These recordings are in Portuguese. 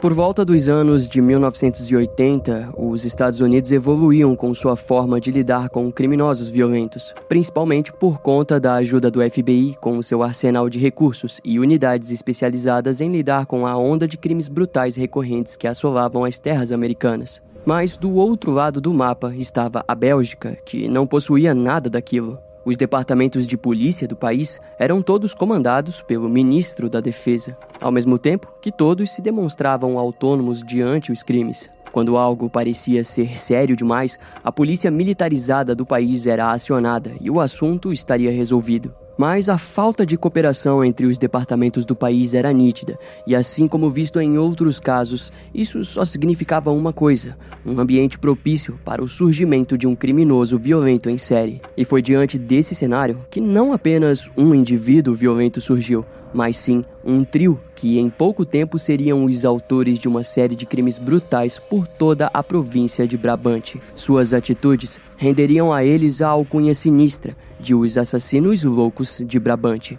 Por volta dos anos de 1980, os Estados Unidos evoluíam com sua forma de lidar com criminosos violentos, principalmente por conta da ajuda do FBI com seu arsenal de recursos e unidades especializadas em lidar com a onda de crimes brutais recorrentes que assolavam as terras americanas. Mas do outro lado do mapa estava a Bélgica, que não possuía nada daquilo. Os departamentos de polícia do país eram todos comandados pelo ministro da Defesa, ao mesmo tempo que todos se demonstravam autônomos diante os crimes. Quando algo parecia ser sério demais, a polícia militarizada do país era acionada e o assunto estaria resolvido. Mas a falta de cooperação entre os departamentos do país era nítida, e assim como visto em outros casos, isso só significava uma coisa: um ambiente propício para o surgimento de um criminoso violento em série. E foi diante desse cenário que não apenas um indivíduo violento surgiu, mas sim um trio que em pouco tempo seriam os autores de uma série de crimes brutais por toda a província de Brabante. Suas atitudes renderiam a eles a alcunha sinistra de os assassinos loucos de Brabante.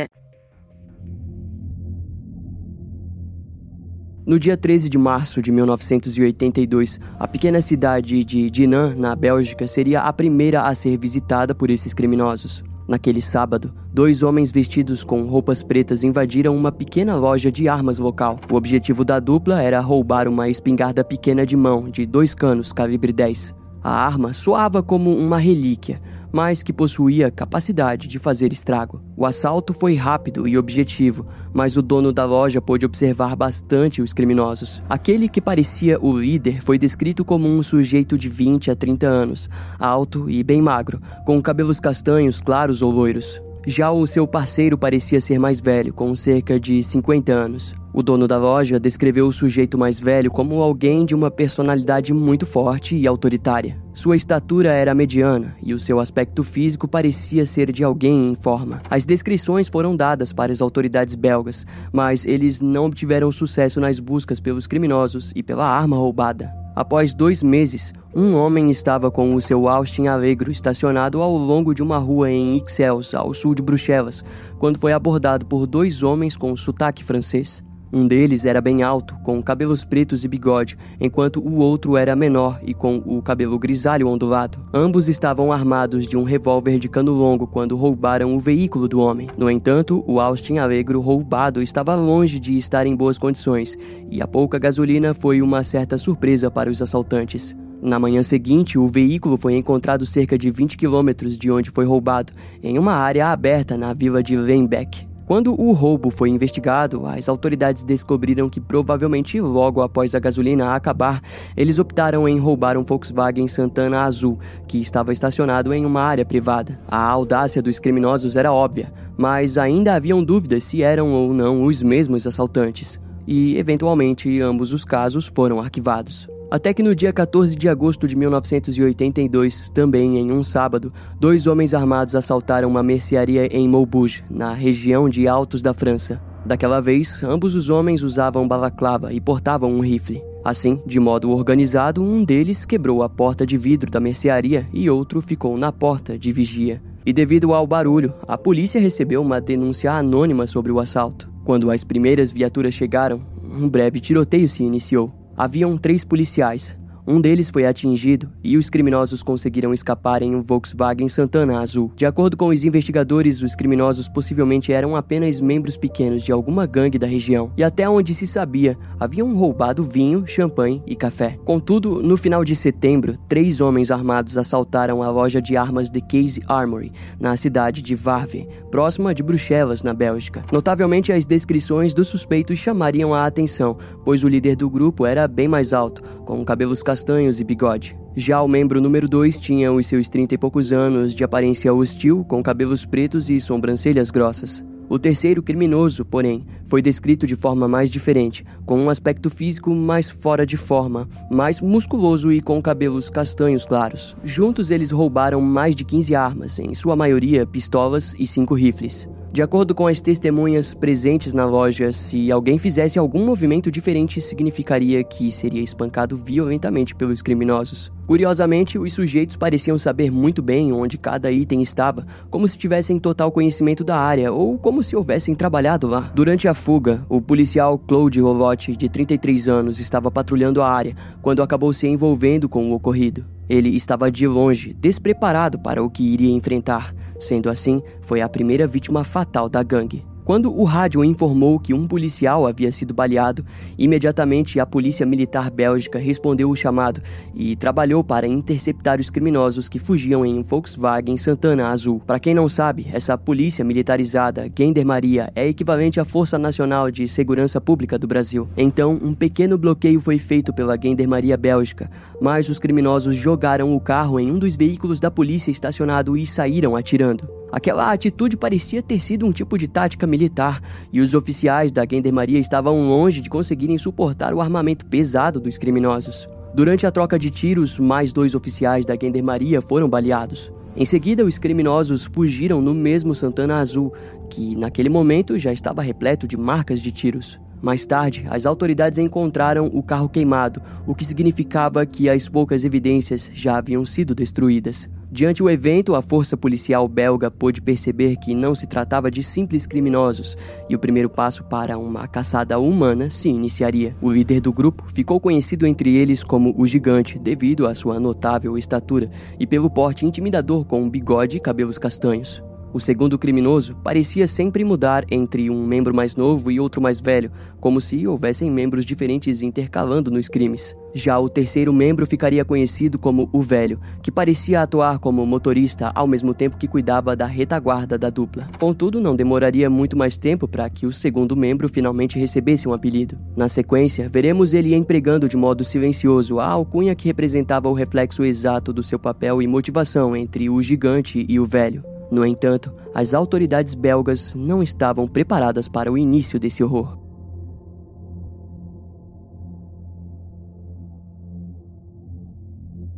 No dia 13 de março de 1982, a pequena cidade de Dinan, na Bélgica, seria a primeira a ser visitada por esses criminosos. Naquele sábado, dois homens vestidos com roupas pretas invadiram uma pequena loja de armas local. O objetivo da dupla era roubar uma espingarda pequena de mão de dois canos calibre 10. A arma soava como uma relíquia, mas que possuía capacidade de fazer estrago. O assalto foi rápido e objetivo, mas o dono da loja pôde observar bastante os criminosos. Aquele que parecia o líder foi descrito como um sujeito de 20 a 30 anos, alto e bem magro, com cabelos castanhos claros ou loiros. Já o seu parceiro parecia ser mais velho, com cerca de 50 anos. O dono da loja descreveu o sujeito mais velho como alguém de uma personalidade muito forte e autoritária. Sua estatura era mediana e o seu aspecto físico parecia ser de alguém em forma. As descrições foram dadas para as autoridades belgas, mas eles não obtiveram sucesso nas buscas pelos criminosos e pela arma roubada. Após dois meses, um homem estava com o seu Austin Alegro estacionado ao longo de uma rua em Ixelles, ao sul de Bruxelas, quando foi abordado por dois homens com sotaque francês. Um deles era bem alto, com cabelos pretos e bigode, enquanto o outro era menor e com o cabelo grisalho ondulado. Ambos estavam armados de um revólver de cano longo quando roubaram o veículo do homem. No entanto, o Austin Alegro roubado estava longe de estar em boas condições, e a pouca gasolina foi uma certa surpresa para os assaltantes. Na manhã seguinte, o veículo foi encontrado cerca de 20 quilômetros de onde foi roubado, em uma área aberta na vila de Lembeck. Quando o roubo foi investigado, as autoridades descobriram que provavelmente logo após a gasolina acabar, eles optaram em roubar um Volkswagen Santana azul que estava estacionado em uma área privada. A audácia dos criminosos era óbvia, mas ainda haviam dúvidas se eram ou não os mesmos assaltantes. E, eventualmente, ambos os casos foram arquivados. Até que no dia 14 de agosto de 1982, também em um sábado, dois homens armados assaltaram uma mercearia em Maubeuge, na região de Altos da França. Daquela vez, ambos os homens usavam balaclava e portavam um rifle. Assim, de modo organizado, um deles quebrou a porta de vidro da mercearia e outro ficou na porta de vigia. E devido ao barulho, a polícia recebeu uma denúncia anônima sobre o assalto. Quando as primeiras viaturas chegaram, um breve tiroteio se iniciou. Haviam três policiais, um deles foi atingido e os criminosos conseguiram escapar em um Volkswagen Santana azul. De acordo com os investigadores, os criminosos possivelmente eram apenas membros pequenos de alguma gangue da região. E até onde se sabia, haviam roubado vinho, champanhe e café. Contudo, no final de setembro, três homens armados assaltaram a loja de armas de Case Armory, na cidade de Varve, próxima de Bruxelas, na Bélgica. Notavelmente, as descrições dos suspeitos chamariam a atenção, pois o líder do grupo era bem mais alto, com cabelos castanhos e bigode. Já o membro número 2 tinha os seus trinta e poucos anos, de aparência hostil, com cabelos pretos e sobrancelhas grossas. O terceiro criminoso, porém, foi descrito de forma mais diferente, com um aspecto físico mais fora de forma, mais musculoso e com cabelos castanhos claros. Juntos eles roubaram mais de 15 armas, em sua maioria pistolas e cinco rifles. De acordo com as testemunhas presentes na loja, se alguém fizesse algum movimento diferente, significaria que seria espancado violentamente pelos criminosos. Curiosamente, os sujeitos pareciam saber muito bem onde cada item estava, como se tivessem total conhecimento da área ou como se houvessem trabalhado lá. Durante a fuga, o policial Claude Rolotti, de 33 anos, estava patrulhando a área quando acabou se envolvendo com o ocorrido. Ele estava de longe, despreparado para o que iria enfrentar. Sendo assim, foi a primeira vítima fatal da gangue. Quando o rádio informou que um policial havia sido baleado, imediatamente a Polícia Militar Bélgica respondeu o chamado e trabalhou para interceptar os criminosos que fugiam em um Volkswagen Santana Azul. Para quem não sabe, essa polícia militarizada, Gendarmeria, é equivalente à Força Nacional de Segurança Pública do Brasil. Então, um pequeno bloqueio foi feito pela Gendarmeria Bélgica, mas os criminosos jogaram o carro em um dos veículos da polícia estacionado e saíram atirando. Aquela atitude parecia ter sido um tipo de tática militar, e os oficiais da Gendarmeria estavam longe de conseguirem suportar o armamento pesado dos criminosos. Durante a troca de tiros, mais dois oficiais da Gendarmeria foram baleados. Em seguida, os criminosos fugiram no mesmo Santana Azul, que naquele momento já estava repleto de marcas de tiros. Mais tarde, as autoridades encontraram o carro queimado, o que significava que as poucas evidências já haviam sido destruídas. Diante o evento, a força policial belga pôde perceber que não se tratava de simples criminosos e o primeiro passo para uma caçada humana se iniciaria. O líder do grupo ficou conhecido entre eles como o Gigante devido à sua notável estatura e pelo porte intimidador com um bigode e cabelos castanhos. O segundo criminoso parecia sempre mudar entre um membro mais novo e outro mais velho, como se houvessem membros diferentes intercalando nos crimes. Já o terceiro membro ficaria conhecido como o Velho, que parecia atuar como motorista ao mesmo tempo que cuidava da retaguarda da dupla. Contudo, não demoraria muito mais tempo para que o segundo membro finalmente recebesse um apelido. Na sequência, veremos ele empregando de modo silencioso a alcunha que representava o reflexo exato do seu papel e motivação entre o gigante e o velho. No entanto, as autoridades belgas não estavam preparadas para o início desse horror.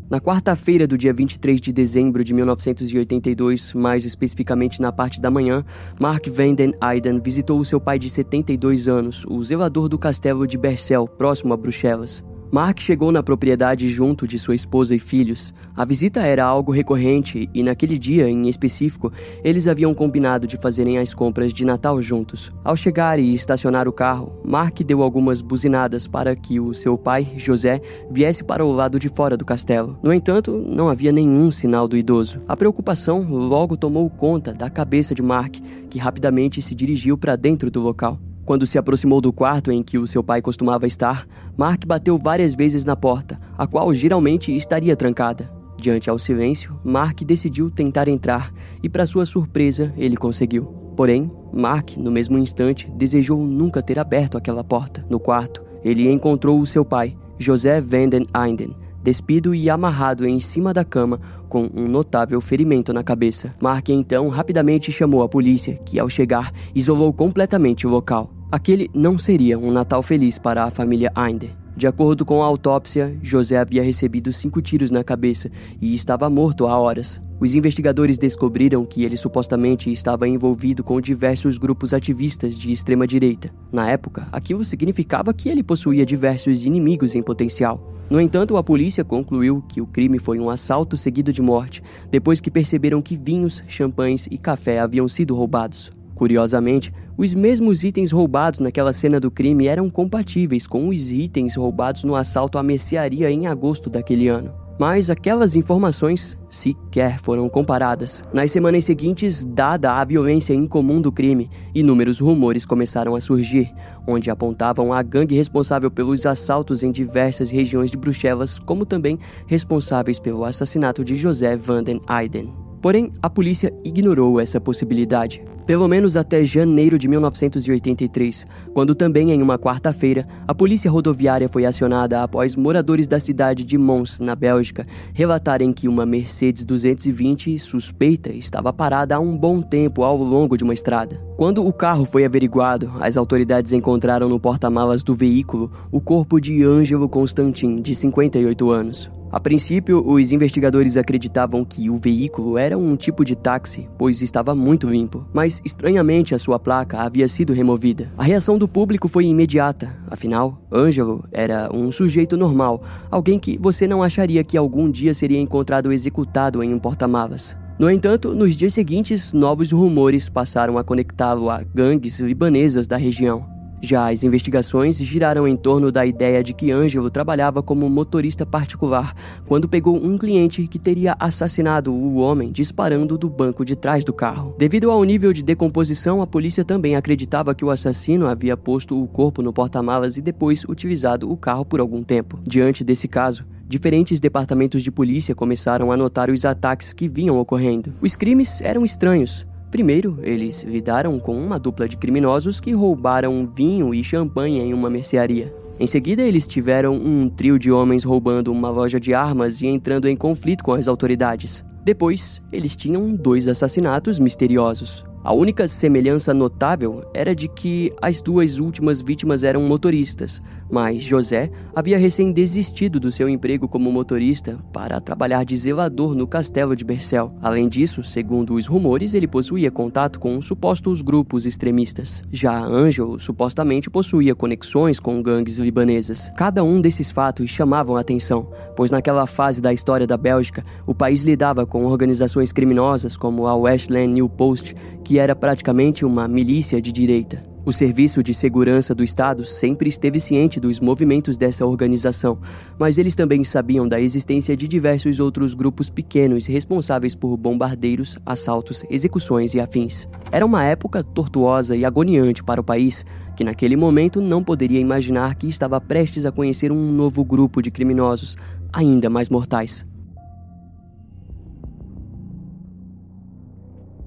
Na quarta-feira do dia 23 de dezembro de 1982, mais especificamente na parte da manhã, Mark van den Eyden visitou seu pai de 72 anos, o zelador do castelo de Bercel, próximo a Bruxelas. Mark chegou na propriedade junto de sua esposa e filhos. A visita era algo recorrente e, naquele dia em específico, eles haviam combinado de fazerem as compras de Natal juntos. Ao chegar e estacionar o carro, Mark deu algumas buzinadas para que o seu pai, José, viesse para o lado de fora do castelo. No entanto, não havia nenhum sinal do idoso. A preocupação logo tomou conta da cabeça de Mark, que rapidamente se dirigiu para dentro do local. Quando se aproximou do quarto em que o seu pai costumava estar, Mark bateu várias vezes na porta, a qual geralmente estaria trancada. Diante ao silêncio, Mark decidiu tentar entrar e, para sua surpresa, ele conseguiu. Porém, Mark, no mesmo instante, desejou nunca ter aberto aquela porta. No quarto, ele encontrou o seu pai, José Vanden Einden, despido e amarrado em cima da cama com um notável ferimento na cabeça. Mark então rapidamente chamou a polícia, que ao chegar isolou completamente o local. Aquele não seria um Natal feliz para a família Einder. De acordo com a autópsia, José havia recebido cinco tiros na cabeça e estava morto há horas. Os investigadores descobriram que ele supostamente estava envolvido com diversos grupos ativistas de extrema-direita. Na época, aquilo significava que ele possuía diversos inimigos em potencial. No entanto, a polícia concluiu que o crime foi um assalto seguido de morte, depois que perceberam que vinhos, champanhes e café haviam sido roubados. Curiosamente, os mesmos itens roubados naquela cena do crime eram compatíveis com os itens roubados no assalto à mercearia em agosto daquele ano. Mas aquelas informações sequer foram comparadas. Nas semanas seguintes, dada a violência incomum do crime, inúmeros rumores começaram a surgir, onde apontavam a gangue responsável pelos assaltos em diversas regiões de Bruxelas, como também responsáveis pelo assassinato de José van den Eyden. Porém, a polícia ignorou essa possibilidade. Pelo menos até janeiro de 1983, quando também em uma quarta-feira, a polícia rodoviária foi acionada após moradores da cidade de Mons, na Bélgica, relatarem que uma Mercedes 220 suspeita estava parada há um bom tempo ao longo de uma estrada. Quando o carro foi averiguado, as autoridades encontraram no porta-malas do veículo o corpo de Ângelo Constantin, de 58 anos. A princípio, os investigadores acreditavam que o veículo era um tipo de táxi, pois estava muito limpo, mas estranhamente a sua placa havia sido removida. A reação do público foi imediata, afinal, Ângelo era um sujeito normal, alguém que você não acharia que algum dia seria encontrado executado em um porta-malas. No entanto, nos dias seguintes, novos rumores passaram a conectá-lo a gangues libanesas da região. Já as investigações giraram em torno da ideia de que Ângelo trabalhava como motorista particular quando pegou um cliente que teria assassinado o homem disparando do banco de trás do carro. Devido ao nível de decomposição, a polícia também acreditava que o assassino havia posto o corpo no porta-malas e depois utilizado o carro por algum tempo. Diante desse caso, diferentes departamentos de polícia começaram a notar os ataques que vinham ocorrendo. Os crimes eram estranhos. Primeiro, eles lidaram com uma dupla de criminosos que roubaram vinho e champanhe em uma mercearia. Em seguida, eles tiveram um trio de homens roubando uma loja de armas e entrando em conflito com as autoridades. Depois, eles tinham dois assassinatos misteriosos. A única semelhança notável era de que as duas últimas vítimas eram motoristas, mas José havia recém desistido do seu emprego como motorista para trabalhar de zelador no castelo de Bercel. Além disso, segundo os rumores, ele possuía contato com supostos grupos extremistas. Já Ângelo supostamente possuía conexões com gangues libanesas. Cada um desses fatos chamavam a atenção, pois naquela fase da história da Bélgica, o país lidava com organizações criminosas como a Westland New Post, que que era praticamente uma milícia de direita. O Serviço de Segurança do Estado sempre esteve ciente dos movimentos dessa organização, mas eles também sabiam da existência de diversos outros grupos pequenos responsáveis por bombardeiros, assaltos, execuções e afins. Era uma época tortuosa e agoniante para o país, que naquele momento não poderia imaginar que estava prestes a conhecer um novo grupo de criminosos, ainda mais mortais.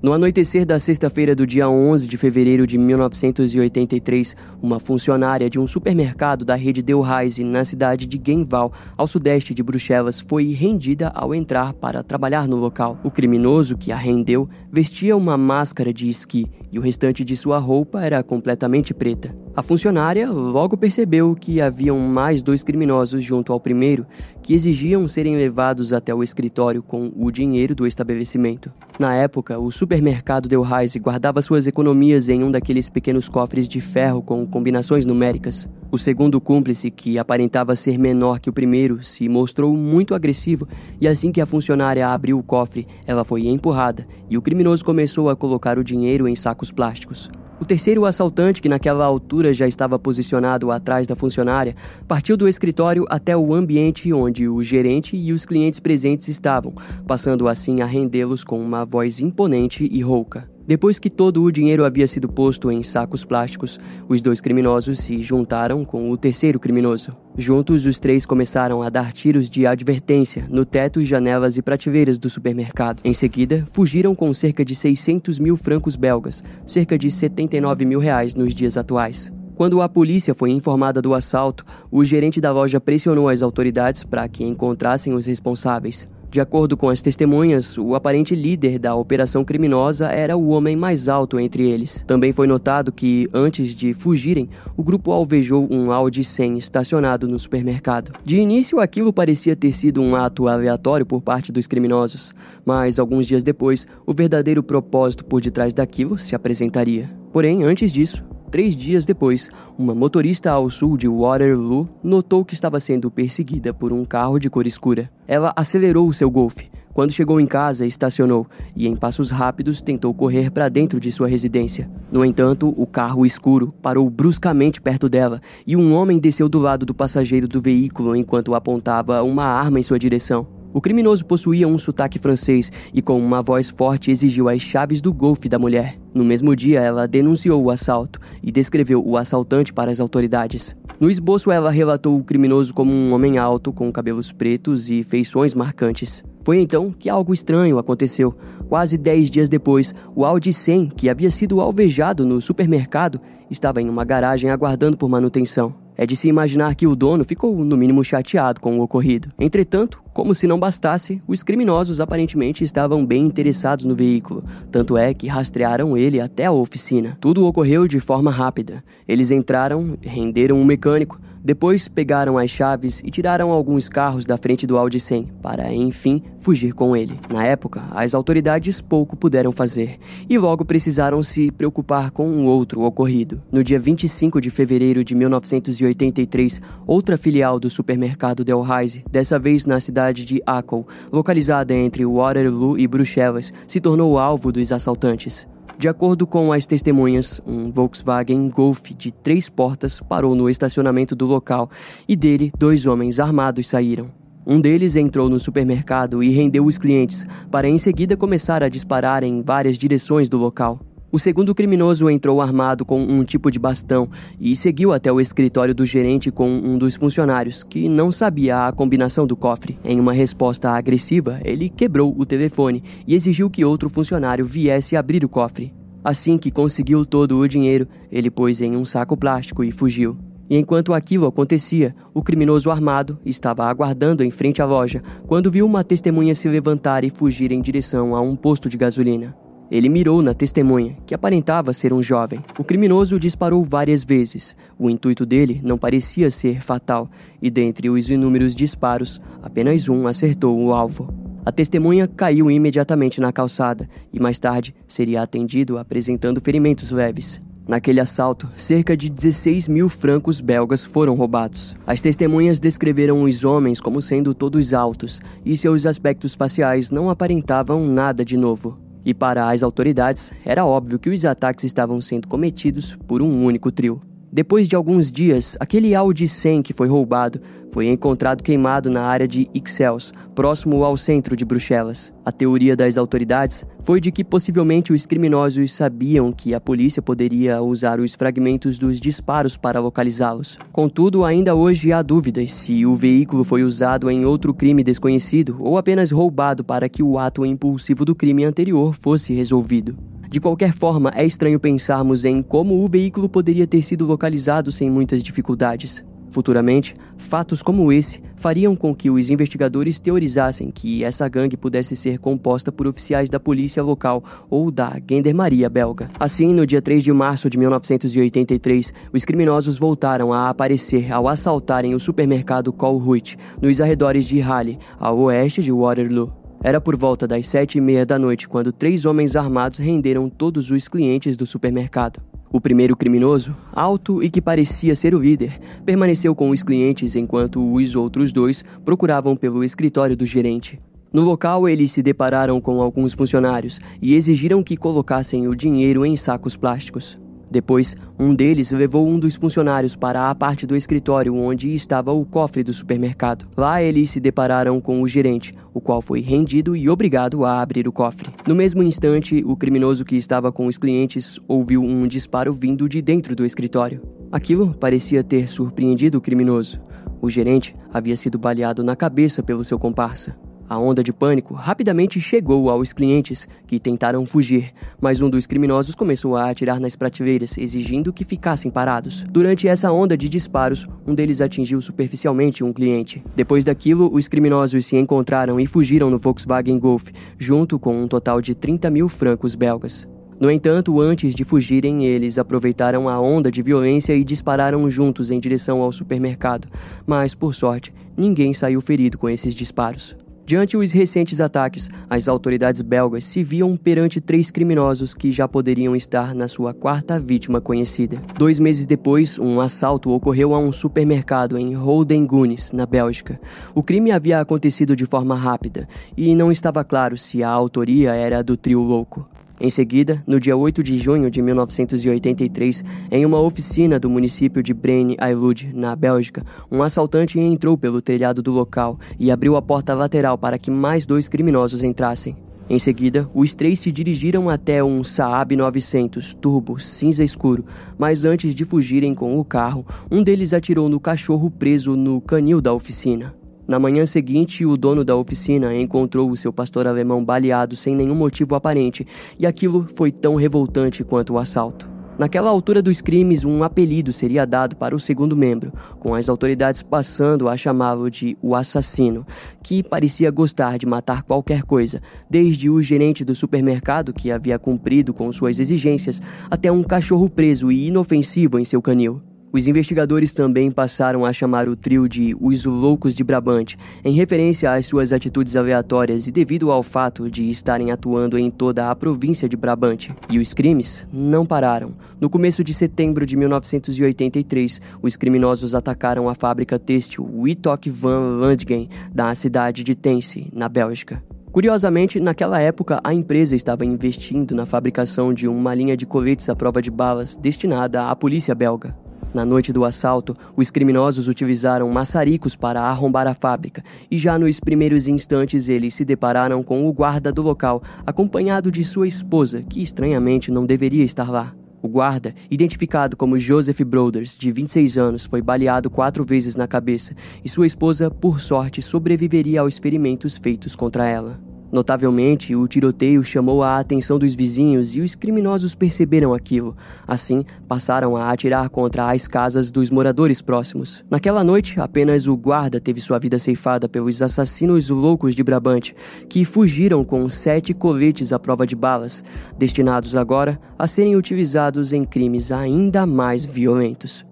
No anoitecer da sexta-feira do dia 11 de fevereiro de 1983, uma funcionária de um supermercado da rede Delhaize na cidade de Genval, ao sudeste de Bruxelas, foi rendida ao entrar para trabalhar no local. O criminoso que a rendeu vestia uma máscara de esqui e o restante de sua roupa era completamente preta. A funcionária logo percebeu que haviam mais dois criminosos junto ao primeiro que exigiam serem levados até o escritório com o dinheiro do estabelecimento. Na época, o supermercado Delhaize guardava suas economias em um daqueles pequenos cofres de ferro com combinações numéricas. O segundo cúmplice, que aparentava ser menor que o primeiro, se mostrou muito agressivo e assim que a funcionária abriu o cofre, ela foi empurrada e o criminoso começou a colocar o dinheiro em sacos plásticos. O terceiro assaltante, que naquela altura já estava posicionado atrás da funcionária, partiu do escritório até o ambiente onde o gerente e os clientes presentes estavam, passando assim a rendê-los com uma voz imponente e rouca. Depois que todo o dinheiro havia sido posto em sacos plásticos, os dois criminosos se juntaram com o terceiro criminoso. Juntos, os três começaram a dar tiros de advertência no teto, janelas e prateleiras do supermercado. Em seguida, fugiram com cerca de 600 mil francos belgas, cerca de 79 mil reais nos dias atuais. Quando a polícia foi informada do assalto, o gerente da loja pressionou as autoridades para que encontrassem os responsáveis. De acordo com as testemunhas, o aparente líder da operação criminosa era o homem mais alto entre eles. Também foi notado que, antes de fugirem, o grupo alvejou um Audi 100 estacionado no supermercado. De início, aquilo parecia ter sido um ato aleatório por parte dos criminosos, mas alguns dias depois, o verdadeiro propósito por detrás daquilo se apresentaria. Porém, antes disso, Três dias depois, uma motorista ao sul de Waterloo notou que estava sendo perseguida por um carro de cor escura. Ela acelerou o seu Golf. Quando chegou em casa, estacionou e, em passos rápidos, tentou correr para dentro de sua residência. No entanto, o carro escuro parou bruscamente perto dela e um homem desceu do lado do passageiro do veículo enquanto apontava uma arma em sua direção. O criminoso possuía um sotaque francês e, com uma voz forte, exigiu as chaves do golfe da mulher. No mesmo dia, ela denunciou o assalto e descreveu o assaltante para as autoridades. No esboço, ela relatou o criminoso como um homem alto, com cabelos pretos e feições marcantes. Foi então que algo estranho aconteceu. Quase dez dias depois, o Audi 100, que havia sido alvejado no supermercado, estava em uma garagem aguardando por manutenção. É de se imaginar que o dono ficou, no mínimo, chateado com o ocorrido. Entretanto, como se não bastasse, os criminosos aparentemente estavam bem interessados no veículo, tanto é que rastrearam ele até a oficina. Tudo ocorreu de forma rápida. Eles entraram, renderam um mecânico, depois pegaram as chaves e tiraram alguns carros da frente do Audi 100 para, enfim, fugir com ele. Na época, as autoridades pouco puderam fazer e logo precisaram se preocupar com um outro ocorrido. No dia 25 de fevereiro de 1983, outra filial do supermercado Delhaize, dessa vez na cidade de Akel, localizada entre Waterloo e Bruxelas, se tornou alvo dos assaltantes. De acordo com as testemunhas, um Volkswagen Golf de três portas parou no estacionamento do local e dele dois homens armados saíram. Um deles entrou no supermercado e rendeu os clientes, para em seguida começar a disparar em várias direções do local. O segundo criminoso entrou armado com um tipo de bastão e seguiu até o escritório do gerente com um dos funcionários, que não sabia a combinação do cofre. Em uma resposta agressiva, ele quebrou o telefone e exigiu que outro funcionário viesse abrir o cofre. Assim que conseguiu todo o dinheiro, ele pôs em um saco plástico e fugiu. E enquanto aquilo acontecia, o criminoso armado estava aguardando em frente à loja quando viu uma testemunha se levantar e fugir em direção a um posto de gasolina. Ele mirou na testemunha, que aparentava ser um jovem. O criminoso disparou várias vezes. O intuito dele não parecia ser fatal, e dentre os inúmeros disparos, apenas um acertou o alvo. A testemunha caiu imediatamente na calçada e mais tarde seria atendido apresentando ferimentos leves. Naquele assalto, cerca de 16 mil francos belgas foram roubados. As testemunhas descreveram os homens como sendo todos altos e seus aspectos faciais não aparentavam nada de novo. E para as autoridades, era óbvio que os ataques estavam sendo cometidos por um único trio. Depois de alguns dias, aquele Audi 100 que foi roubado foi encontrado queimado na área de Ixelles, próximo ao centro de Bruxelas. A teoria das autoridades foi de que possivelmente os criminosos sabiam que a polícia poderia usar os fragmentos dos disparos para localizá-los. Contudo, ainda hoje há dúvidas se o veículo foi usado em outro crime desconhecido ou apenas roubado para que o ato impulsivo do crime anterior fosse resolvido. De qualquer forma, é estranho pensarmos em como o veículo poderia ter sido localizado sem muitas dificuldades. Futuramente, fatos como esse fariam com que os investigadores teorizassem que essa gangue pudesse ser composta por oficiais da polícia local ou da Gendarmeria belga. Assim, no dia 3 de março de 1983, os criminosos voltaram a aparecer ao assaltarem o supermercado Colruyt, nos arredores de Halle, ao oeste de Waterloo. Era por volta das sete e meia da noite quando três homens armados renderam todos os clientes do supermercado. O primeiro criminoso, alto e que parecia ser o líder, permaneceu com os clientes enquanto os outros dois procuravam pelo escritório do gerente. No local, eles se depararam com alguns funcionários e exigiram que colocassem o dinheiro em sacos plásticos. Depois, um deles levou um dos funcionários para a parte do escritório onde estava o cofre do supermercado. Lá eles se depararam com o gerente, o qual foi rendido e obrigado a abrir o cofre. No mesmo instante, o criminoso que estava com os clientes ouviu um disparo vindo de dentro do escritório. Aquilo parecia ter surpreendido o criminoso. O gerente havia sido baleado na cabeça pelo seu comparsa. A onda de pânico rapidamente chegou aos clientes, que tentaram fugir, mas um dos criminosos começou a atirar nas prateleiras, exigindo que ficassem parados. Durante essa onda de disparos, um deles atingiu superficialmente um cliente. Depois daquilo, os criminosos se encontraram e fugiram no Volkswagen Golf, junto com um total de 30 mil francos belgas. No entanto, antes de fugirem, eles aproveitaram a onda de violência e dispararam juntos em direção ao supermercado, mas, por sorte, ninguém saiu ferido com esses disparos. Diante os recentes ataques, as autoridades belgas se viam perante três criminosos que já poderiam estar na sua quarta vítima conhecida. Dois meses depois, um assalto ocorreu a um supermercado em Roldengunes, na Bélgica. O crime havia acontecido de forma rápida e não estava claro se a autoria era do trio louco. Em seguida, no dia 8 de junho de 1983, em uma oficina do município de Braine-l'Alleud, na Bélgica, um assaltante entrou pelo telhado do local e abriu a porta lateral para que mais dois criminosos entrassem. Em seguida, os três se dirigiram até um Saab 900 turbo cinza escuro, mas antes de fugirem com o carro, um deles atirou no cachorro preso no canil da oficina. Na manhã seguinte, o dono da oficina encontrou o seu pastor alemão baleado sem nenhum motivo aparente, e aquilo foi tão revoltante quanto o assalto. Naquela altura dos crimes, um apelido seria dado para o segundo membro, com as autoridades passando a chamá-lo de o assassino, que parecia gostar de matar qualquer coisa, desde o gerente do supermercado que havia cumprido com suas exigências, até um cachorro preso e inofensivo em seu canil. Os investigadores também passaram a chamar o trio de Os Loucos de Brabante, em referência às suas atitudes aleatórias e devido ao fato de estarem atuando em toda a província de Brabante. E os crimes não pararam. No começo de setembro de 1983, os criminosos atacaram a fábrica têxtil Witok van Landgen, da cidade de Tense, na Bélgica. Curiosamente, naquela época, a empresa estava investindo na fabricação de uma linha de coletes à prova de balas destinada à polícia belga. Na noite do assalto, os criminosos utilizaram maçaricos para arrombar a fábrica e já nos primeiros instantes eles se depararam com o guarda do local, acompanhado de sua esposa, que estranhamente não deveria estar lá. O guarda, identificado como Joseph Broders, de 26 anos, foi baleado quatro vezes na cabeça e sua esposa, por sorte, sobreviveria aos ferimentos feitos contra ela. Notavelmente, o tiroteio chamou a atenção dos vizinhos e os criminosos perceberam aquilo. Assim, passaram a atirar contra as casas dos moradores próximos. Naquela noite, apenas o guarda teve sua vida ceifada pelos assassinos loucos de Brabante, que fugiram com sete coletes à prova de balas, destinados agora a serem utilizados em crimes ainda mais violentos.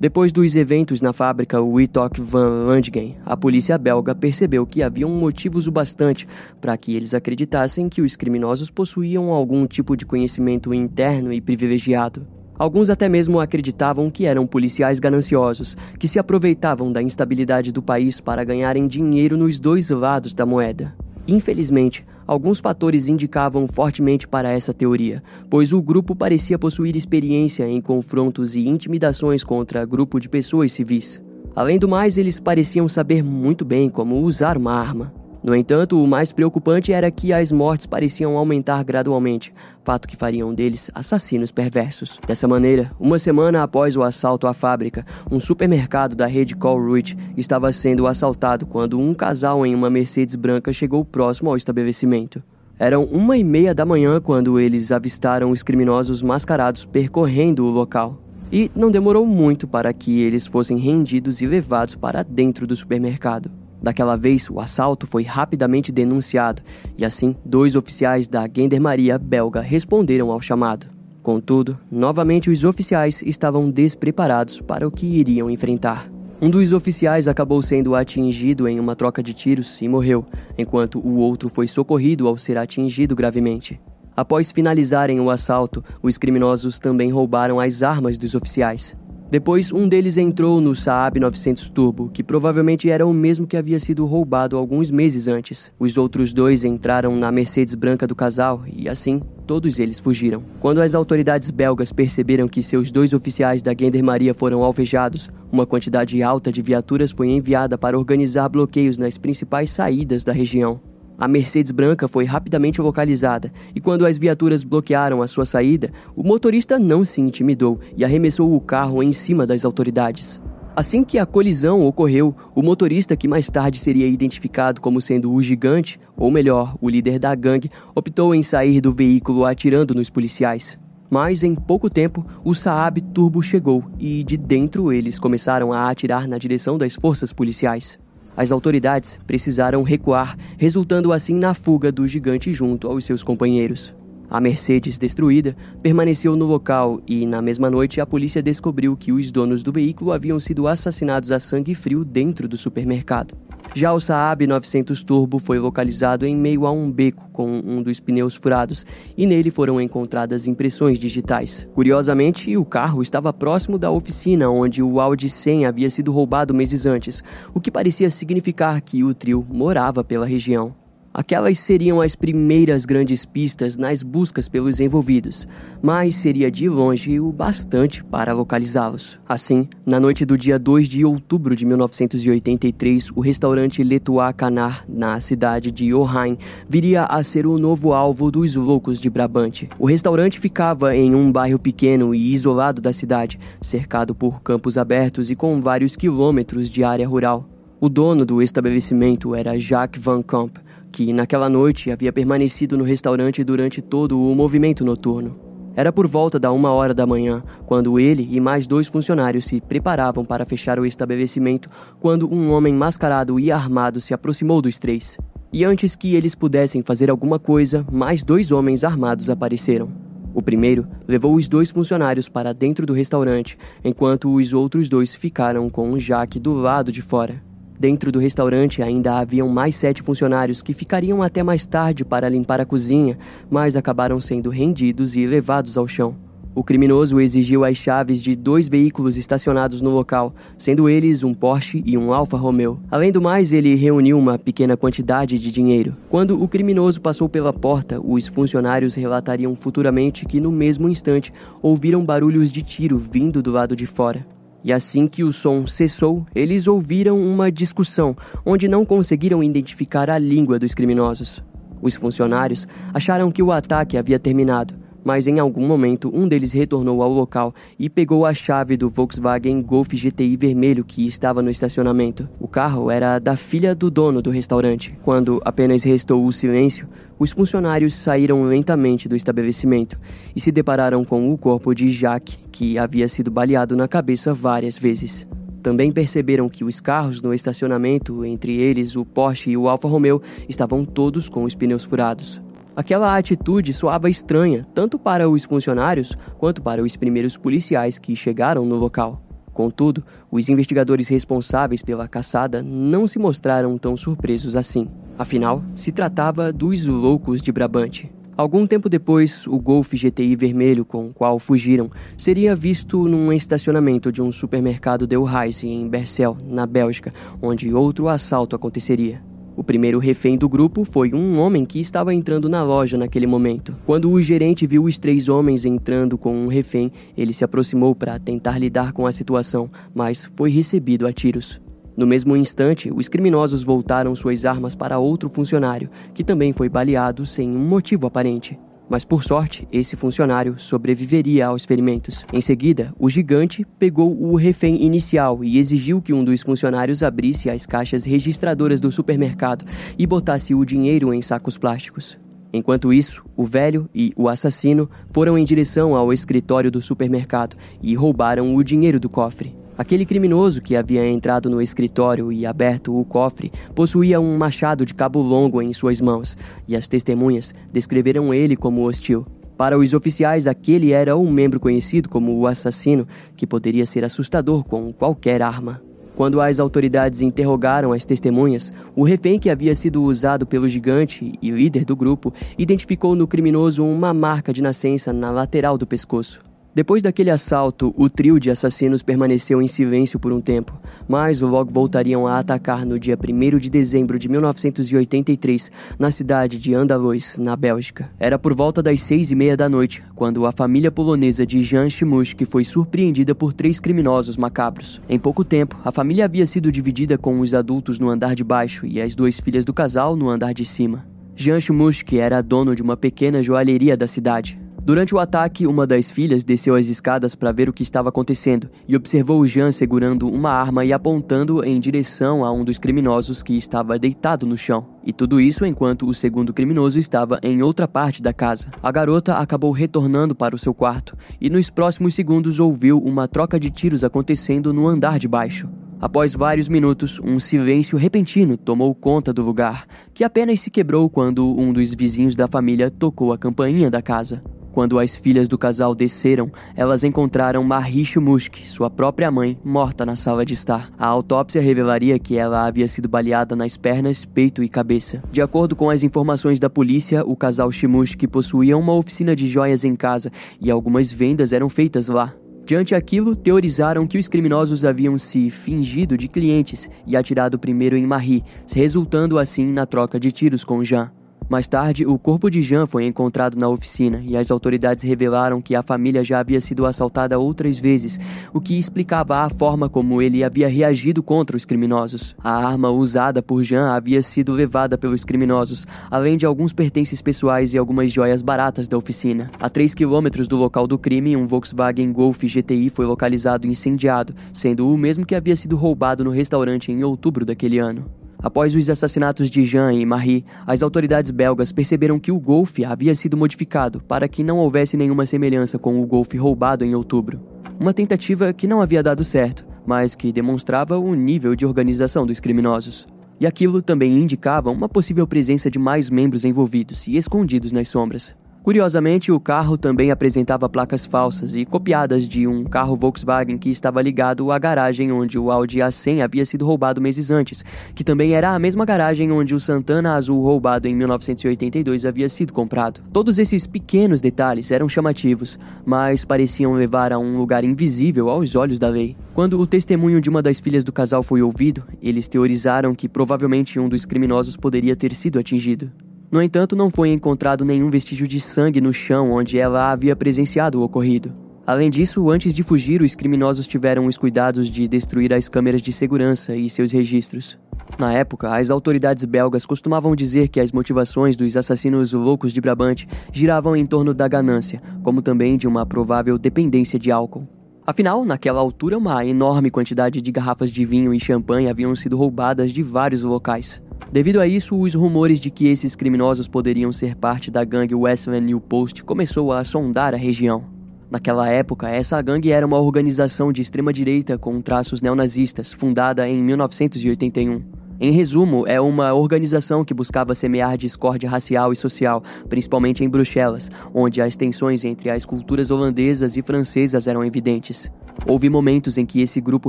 Depois dos eventos na fábrica Witok van Landgen, a polícia belga percebeu que haviam motivos o bastante para que eles acreditassem que os criminosos possuíam algum tipo de conhecimento interno e privilegiado. Alguns até mesmo acreditavam que eram policiais gananciosos, que se aproveitavam da instabilidade do país para ganharem dinheiro nos dois lados da moeda. Infelizmente, Alguns fatores indicavam fortemente para essa teoria, pois o grupo parecia possuir experiência em confrontos e intimidações contra grupo de pessoas civis. Além do mais, eles pareciam saber muito bem como usar uma arma. No entanto, o mais preocupante era que as mortes pareciam aumentar gradualmente, fato que fariam deles assassinos perversos. Dessa maneira, uma semana após o assalto à fábrica, um supermercado da rede Colruyt estava sendo assaltado quando um casal em uma Mercedes branca chegou próximo ao estabelecimento. Eram uma e meia da manhã quando eles avistaram os criminosos mascarados percorrendo o local. E não demorou muito para que eles fossem rendidos e levados para dentro do supermercado. Daquela vez, o assalto foi rapidamente denunciado e assim dois oficiais da Gendarmeria belga responderam ao chamado. Contudo, novamente os oficiais estavam despreparados para o que iriam enfrentar. Um dos oficiais acabou sendo atingido em uma troca de tiros e morreu, enquanto o outro foi socorrido ao ser atingido gravemente. Após finalizarem o assalto, os criminosos também roubaram as armas dos oficiais. Depois, um deles entrou no Saab 900 Turbo, que provavelmente era o mesmo que havia sido roubado alguns meses antes. Os outros dois entraram na Mercedes branca do casal e, assim, todos eles fugiram. Quando as autoridades belgas perceberam que seus dois oficiais da Gendarmeria foram alvejados, uma quantidade alta de viaturas foi enviada para organizar bloqueios nas principais saídas da região. A Mercedes branca foi rapidamente localizada e, quando as viaturas bloquearam a sua saída, o motorista não se intimidou e arremessou o carro em cima das autoridades. Assim que a colisão ocorreu, o motorista, que mais tarde seria identificado como sendo o gigante, ou melhor, o líder da gangue, optou em sair do veículo atirando nos policiais. Mas em pouco tempo, o Saab Turbo chegou e de dentro eles começaram a atirar na direção das forças policiais. As autoridades precisaram recuar, resultando assim na fuga do gigante junto aos seus companheiros. A Mercedes, destruída, permaneceu no local e, na mesma noite, a polícia descobriu que os donos do veículo haviam sido assassinados a sangue frio dentro do supermercado. Já o Saab 900 Turbo foi localizado em meio a um beco com um dos pneus furados e nele foram encontradas impressões digitais. Curiosamente, o carro estava próximo da oficina onde o Audi 100 havia sido roubado meses antes, o que parecia significar que o trio morava pela região. Aquelas seriam as primeiras grandes pistas nas buscas pelos envolvidos, mas seria de longe o bastante para localizá-los. Assim, na noite do dia 2 de outubro de 1983, o restaurante Letua Canar, na cidade de Ohain, viria a ser o novo alvo dos loucos de Brabante. O restaurante ficava em um bairro pequeno e isolado da cidade, cercado por campos abertos e com vários quilômetros de área rural. O dono do estabelecimento era Jacques Van Camp, que naquela noite havia permanecido no restaurante durante todo o movimento noturno. Era por volta da uma hora da manhã, quando ele e mais dois funcionários se preparavam para fechar o estabelecimento, quando um homem mascarado e armado se aproximou dos três. E antes que eles pudessem fazer alguma coisa, mais dois homens armados apareceram. O primeiro levou os dois funcionários para dentro do restaurante, enquanto os outros dois ficaram com o Jaque do lado de fora. Dentro do restaurante ainda haviam mais sete funcionários que ficariam até mais tarde para limpar a cozinha, mas acabaram sendo rendidos e levados ao chão. O criminoso exigiu as chaves de dois veículos estacionados no local, sendo eles um Porsche e um Alfa Romeo. Além do mais, ele reuniu uma pequena quantidade de dinheiro. Quando o criminoso passou pela porta, os funcionários relatariam futuramente que no mesmo instante ouviram barulhos de tiro vindo do lado de fora. E assim que o som cessou, eles ouviram uma discussão onde não conseguiram identificar a língua dos criminosos. Os funcionários acharam que o ataque havia terminado, mas em algum momento um deles retornou ao local e pegou a chave do Volkswagen Golf GTI vermelho que estava no estacionamento. O carro era da filha do dono do restaurante. Quando apenas restou o silêncio, os funcionários saíram lentamente do estabelecimento e se depararam com o corpo de Jacques, que havia sido baleado na cabeça várias vezes. Também perceberam que os carros no estacionamento, entre eles o Porsche e o Alfa Romeo, estavam todos com os pneus furados. Aquela atitude soava estranha tanto para os funcionários quanto para os primeiros policiais que chegaram no local. Contudo, os investigadores responsáveis pela caçada não se mostraram tão surpresos assim. Afinal, se tratava dos loucos de Brabante. Algum tempo depois, o Golf GTI vermelho com o qual fugiram seria visto num estacionamento de um supermercado Delhaize em Bercel, na Bélgica, onde outro assalto aconteceria. O primeiro refém do grupo foi um homem que estava entrando na loja naquele momento. Quando o gerente viu os três homens entrando com um refém, ele se aproximou para tentar lidar com a situação, mas foi recebido a tiros. No mesmo instante, os criminosos voltaram suas armas para outro funcionário, que também foi baleado sem um motivo aparente. Mas por sorte, esse funcionário sobreviveria aos ferimentos. Em seguida, o gigante pegou o refém inicial e exigiu que um dos funcionários abrisse as caixas registradoras do supermercado e botasse o dinheiro em sacos plásticos. Enquanto isso, o velho e o assassino foram em direção ao escritório do supermercado e roubaram o dinheiro do cofre. Aquele criminoso que havia entrado no escritório e aberto o cofre possuía um machado de cabo longo em suas mãos, e as testemunhas descreveram ele como hostil. Para os oficiais, aquele era um membro conhecido como o assassino, que poderia ser assustador com qualquer arma. Quando as autoridades interrogaram as testemunhas, o refém que havia sido usado pelo gigante e líder do grupo identificou no criminoso uma marca de nascença na lateral do pescoço. Depois daquele assalto, o trio de assassinos permaneceu em silêncio por um tempo, mas logo voltariam a atacar no dia 1 de dezembro de 1983, na cidade de Andaluz, na Bélgica. Era por volta das seis e meia da noite, quando a família polonesa de Jan Shimushki foi surpreendida por três criminosos macabros. Em pouco tempo, a família havia sido dividida com os adultos no andar de baixo e as duas filhas do casal no andar de cima. Jan Shimushki era dono de uma pequena joalheria da cidade. Durante o ataque, uma das filhas desceu as escadas para ver o que estava acontecendo e observou Jean segurando uma arma e apontando em direção a um dos criminosos que estava deitado no chão. E tudo isso enquanto o segundo criminoso estava em outra parte da casa. A garota acabou retornando para o seu quarto e nos próximos segundos ouviu uma troca de tiros acontecendo no andar de baixo. Após vários minutos, um silêncio repentino tomou conta do lugar, que apenas se quebrou quando um dos vizinhos da família tocou a campainha da casa. Quando as filhas do casal desceram, elas encontraram Marie Musk, sua própria mãe, morta na sala de estar. A autópsia revelaria que ela havia sido baleada nas pernas, peito e cabeça. De acordo com as informações da polícia, o casal Shimushki possuía uma oficina de joias em casa e algumas vendas eram feitas lá. Diante aquilo, teorizaram que os criminosos haviam se fingido de clientes e atirado primeiro em Marie, resultando assim na troca de tiros com Jean. Mais tarde, o corpo de Jean foi encontrado na oficina e as autoridades revelaram que a família já havia sido assaltada outras vezes, o que explicava a forma como ele havia reagido contra os criminosos. A arma usada por Jean havia sido levada pelos criminosos, além de alguns pertences pessoais e algumas joias baratas da oficina. A 3 quilômetros do local do crime, um Volkswagen Golf GTI foi localizado incendiado, sendo o mesmo que havia sido roubado no restaurante em outubro daquele ano. Após os assassinatos de Jean e Marie, as autoridades belgas perceberam que o Golf havia sido modificado para que não houvesse nenhuma semelhança com o Golf roubado em outubro. Uma tentativa que não havia dado certo, mas que demonstrava o nível de organização dos criminosos. E aquilo também indicava uma possível presença de mais membros envolvidos e escondidos nas sombras. Curiosamente, o carro também apresentava placas falsas e copiadas de um carro Volkswagen que estava ligado à garagem onde o Audi A100 havia sido roubado meses antes, que também era a mesma garagem onde o Santana Azul roubado em 1982 havia sido comprado. Todos esses pequenos detalhes eram chamativos, mas pareciam levar a um lugar invisível aos olhos da lei. Quando o testemunho de uma das filhas do casal foi ouvido, eles teorizaram que provavelmente um dos criminosos poderia ter sido atingido. No entanto, não foi encontrado nenhum vestígio de sangue no chão onde ela havia presenciado o ocorrido. Além disso, antes de fugir, os criminosos tiveram os cuidados de destruir as câmeras de segurança e seus registros. Na época, as autoridades belgas costumavam dizer que as motivações dos assassinos loucos de Brabante giravam em torno da ganância, como também de uma provável dependência de álcool. Afinal, naquela altura, uma enorme quantidade de garrafas de vinho e champanhe haviam sido roubadas de vários locais. Devido a isso, os rumores de que esses criminosos poderiam ser parte da gangue Westland New Post começou a sondar a região. Naquela época, essa gangue era uma organização de extrema-direita com traços neonazistas, fundada em 1981. Em resumo, é uma organização que buscava semear discórdia racial e social, principalmente em Bruxelas, onde as tensões entre as culturas holandesas e francesas eram evidentes. Houve momentos em que esse grupo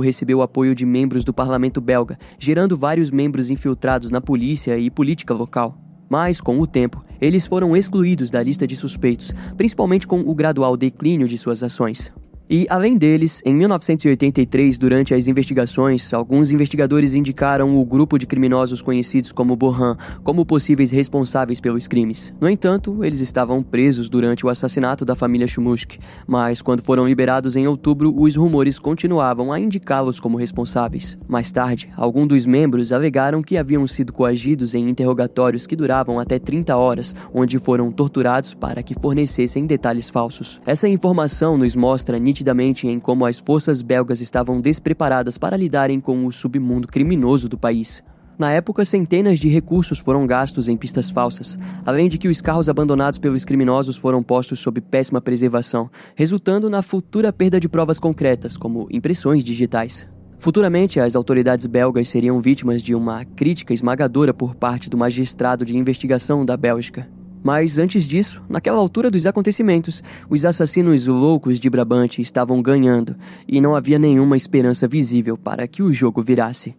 recebeu apoio de membros do parlamento belga, gerando vários membros infiltrados na polícia e política local. Mas, com o tempo, eles foram excluídos da lista de suspeitos, principalmente com o gradual declínio de suas ações. E, além deles, em 1983, durante as investigações, alguns investigadores indicaram o grupo de criminosos conhecidos como Bohan como possíveis responsáveis pelos crimes. No entanto, eles estavam presos durante o assassinato da família Chumushk, mas quando foram liberados em outubro, os rumores continuavam a indicá-los como responsáveis. Mais tarde, alguns dos membros alegaram que haviam sido coagidos em interrogatórios que duravam até 30 horas, onde foram torturados para que fornecessem detalhes falsos. Essa informação nos mostra nitidamente nitidamente em como as forças belgas estavam despreparadas para lidarem com o submundo criminoso do país. Na época, centenas de recursos foram gastos em pistas falsas, além de que os carros abandonados pelos criminosos foram postos sob péssima preservação, resultando na futura perda de provas concretas, como impressões digitais. Futuramente, as autoridades belgas seriam vítimas de uma crítica esmagadora por parte do magistrado de investigação da Bélgica. Mas antes disso, naquela altura dos acontecimentos, os assassinos loucos de Brabante estavam ganhando e não havia nenhuma esperança visível para que o jogo virasse.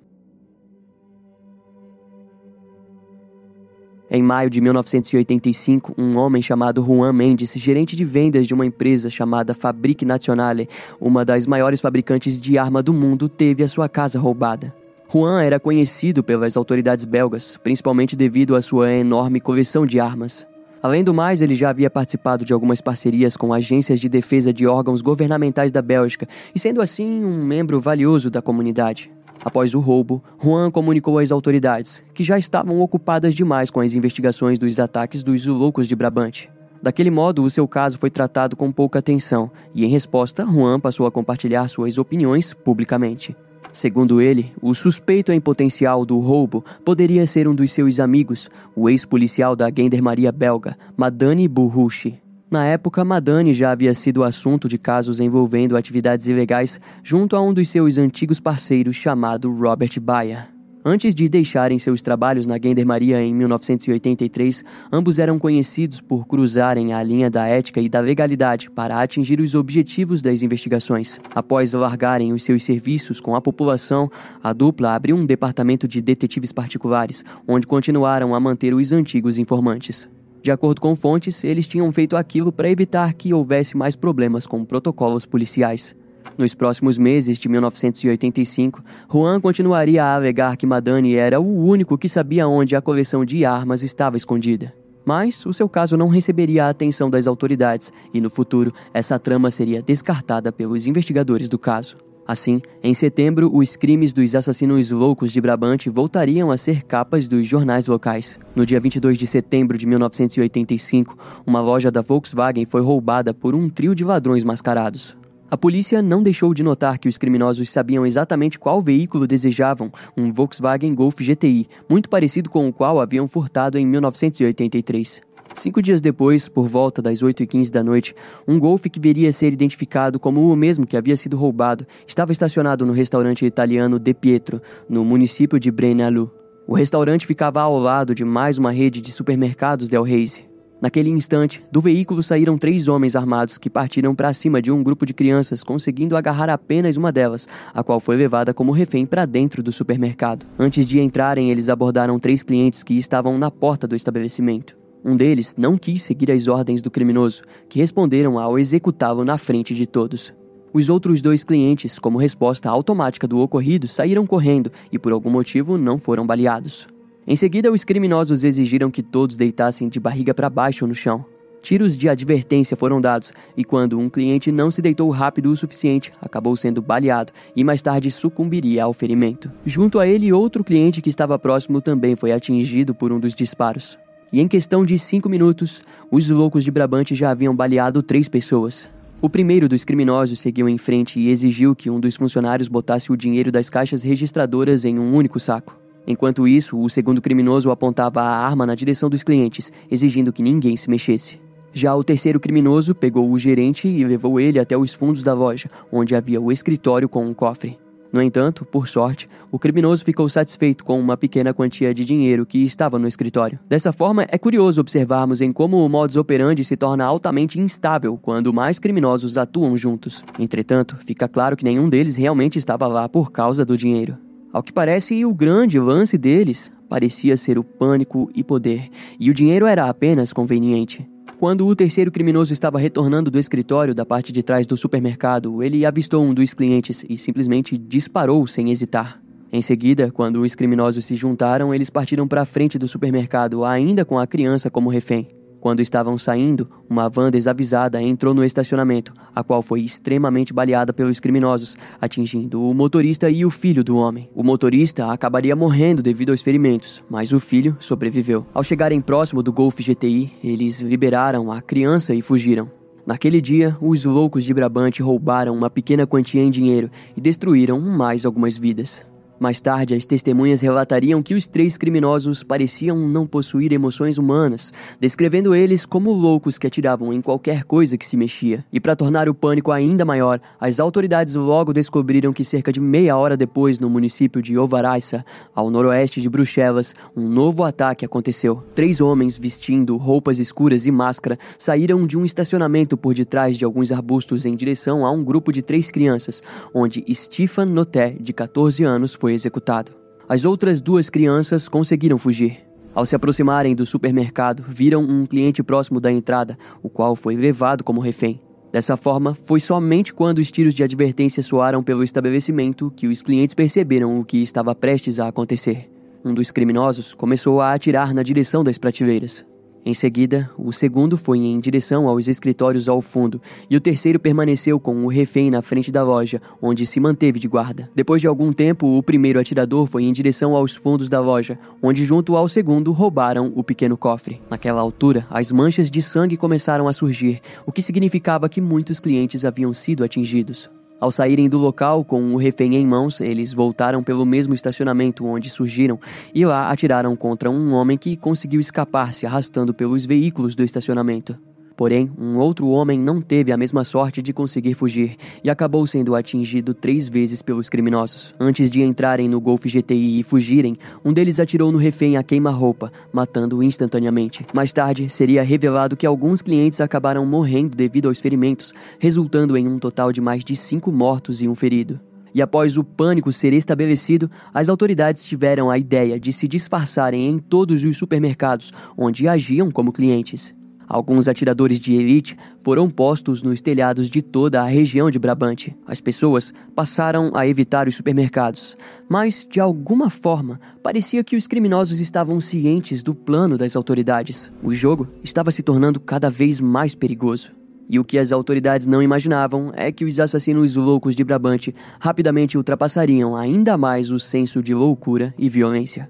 Em maio de 1985, um homem chamado Juan Mendes, gerente de vendas de uma empresa chamada Fabrique Nationale, uma das maiores fabricantes de arma do mundo, teve a sua casa roubada. Juan era conhecido pelas autoridades belgas, principalmente devido à sua enorme coleção de armas. Além do mais, ele já havia participado de algumas parcerias com agências de defesa de órgãos governamentais da Bélgica e, sendo assim, um membro valioso da comunidade. Após o roubo, Juan comunicou às autoridades, que já estavam ocupadas demais com as investigações dos ataques dos loucos de Brabante. Daquele modo, o seu caso foi tratado com pouca atenção, e em resposta, Juan passou a compartilhar suas opiniões publicamente. Segundo ele, o suspeito em potencial do roubo poderia ser um dos seus amigos, o ex-policial da gendarmeria belga, Madani Burruchi. Na época, Madani já havia sido assunto de casos envolvendo atividades ilegais junto a um dos seus antigos parceiros chamado Robert Baia. Antes de deixarem seus trabalhos na Gendarmeria em 1983, ambos eram conhecidos por cruzarem a linha da ética e da legalidade para atingir os objetivos das investigações. Após largarem os seus serviços com a população, a dupla abriu um departamento de detetives particulares, onde continuaram a manter os antigos informantes. De acordo com fontes, eles tinham feito aquilo para evitar que houvesse mais problemas com protocolos policiais. Nos próximos meses de 1985, Juan continuaria a alegar que Madani era o único que sabia onde a coleção de armas estava escondida. Mas o seu caso não receberia a atenção das autoridades e, no futuro, essa trama seria descartada pelos investigadores do caso. Assim, em setembro, os crimes dos assassinos loucos de Brabante voltariam a ser capas dos jornais locais. No dia 22 de setembro de 1985, uma loja da Volkswagen foi roubada por um trio de ladrões mascarados. A polícia não deixou de notar que os criminosos sabiam exatamente qual veículo desejavam, um Volkswagen Golf GTI, muito parecido com o qual haviam furtado em 1983. Cinco dias depois, por volta das 8h15 da noite, um Golf que viria a ser identificado como o mesmo que havia sido roubado estava estacionado no restaurante italiano De Pietro, no município de Brenalu. O restaurante ficava ao lado de mais uma rede de supermercados Del Reise. Naquele instante, do veículo saíram três homens armados que partiram para cima de um grupo de crianças, conseguindo agarrar apenas uma delas, a qual foi levada como refém para dentro do supermercado. Antes de entrarem, eles abordaram três clientes que estavam na porta do estabelecimento. Um deles não quis seguir as ordens do criminoso, que responderam ao executá-lo na frente de todos. Os outros dois clientes, como resposta automática do ocorrido, saíram correndo e por algum motivo não foram baleados. Em seguida, os criminosos exigiram que todos deitassem de barriga para baixo no chão. Tiros de advertência foram dados, e quando um cliente não se deitou rápido o suficiente, acabou sendo baleado e mais tarde sucumbiria ao ferimento. Junto a ele, outro cliente que estava próximo também foi atingido por um dos disparos. E em questão de cinco minutos, os loucos de Brabante já haviam baleado três pessoas. O primeiro dos criminosos seguiu em frente e exigiu que um dos funcionários botasse o dinheiro das caixas registradoras em um único saco. Enquanto isso, o segundo criminoso apontava a arma na direção dos clientes, exigindo que ninguém se mexesse. Já o terceiro criminoso pegou o gerente e levou ele até os fundos da loja, onde havia o escritório com um cofre. No entanto, por sorte, o criminoso ficou satisfeito com uma pequena quantia de dinheiro que estava no escritório. Dessa forma, é curioso observarmos em como o modus operandi se torna altamente instável quando mais criminosos atuam juntos. Entretanto, fica claro que nenhum deles realmente estava lá por causa do dinheiro. Ao que parece, o grande lance deles parecia ser o pânico e poder, e o dinheiro era apenas conveniente. Quando o terceiro criminoso estava retornando do escritório da parte de trás do supermercado, ele avistou um dos clientes e simplesmente disparou sem hesitar. Em seguida, quando os criminosos se juntaram, eles partiram para a frente do supermercado, ainda com a criança como refém. Quando estavam saindo, uma van desavisada entrou no estacionamento, a qual foi extremamente baleada pelos criminosos, atingindo o motorista e o filho do homem. O motorista acabaria morrendo devido aos ferimentos, mas o filho sobreviveu. Ao chegarem próximo do Golf GTI, eles liberaram a criança e fugiram. Naquele dia, os loucos de Brabante roubaram uma pequena quantia em dinheiro e destruíram mais algumas vidas. Mais tarde, as testemunhas relatariam que os três criminosos pareciam não possuir emoções humanas, descrevendo eles como loucos que atiravam em qualquer coisa que se mexia. E para tornar o pânico ainda maior, as autoridades logo descobriram que cerca de meia hora depois, no município de Ovaraissa, ao noroeste de Bruxelas, um novo ataque aconteceu. Três homens vestindo roupas escuras e máscara saíram de um estacionamento por detrás de alguns arbustos em direção a um grupo de três crianças, onde Stefan Noté, de 14 anos, foi executado. As outras duas crianças conseguiram fugir. Ao se aproximarem do supermercado, viram um cliente próximo da entrada, o qual foi levado como refém. Dessa forma, foi somente quando os tiros de advertência soaram pelo estabelecimento que os clientes perceberam o que estava prestes a acontecer. Um dos criminosos começou a atirar na direção das prateleiras. Em seguida, o segundo foi em direção aos escritórios ao fundo e o terceiro permaneceu com o refém na frente da loja, onde se manteve de guarda. Depois de algum tempo, o primeiro atirador foi em direção aos fundos da loja, onde, junto ao segundo, roubaram o pequeno cofre. Naquela altura, as manchas de sangue começaram a surgir, o que significava que muitos clientes haviam sido atingidos. Ao saírem do local com o refém em mãos, eles voltaram pelo mesmo estacionamento onde surgiram e lá atiraram contra um homem que conseguiu escapar se arrastando pelos veículos do estacionamento. Porém, um outro homem não teve a mesma sorte de conseguir fugir e acabou sendo atingido três vezes pelos criminosos. Antes de entrarem no Golf GTI e fugirem, um deles atirou no refém a queima-roupa, matando-o instantaneamente. Mais tarde, seria revelado que alguns clientes acabaram morrendo devido aos ferimentos, resultando em um total de mais de cinco mortos e um ferido. E após o pânico ser estabelecido, as autoridades tiveram a ideia de se disfarçarem em todos os supermercados onde agiam como clientes. Alguns atiradores de elite foram postos nos telhados de toda a região de Brabante. As pessoas passaram a evitar os supermercados, mas de alguma forma parecia que os criminosos estavam cientes do plano das autoridades. O jogo estava se tornando cada vez mais perigoso. E o que as autoridades não imaginavam é que os assassinos loucos de Brabante rapidamente ultrapassariam ainda mais o senso de loucura e violência.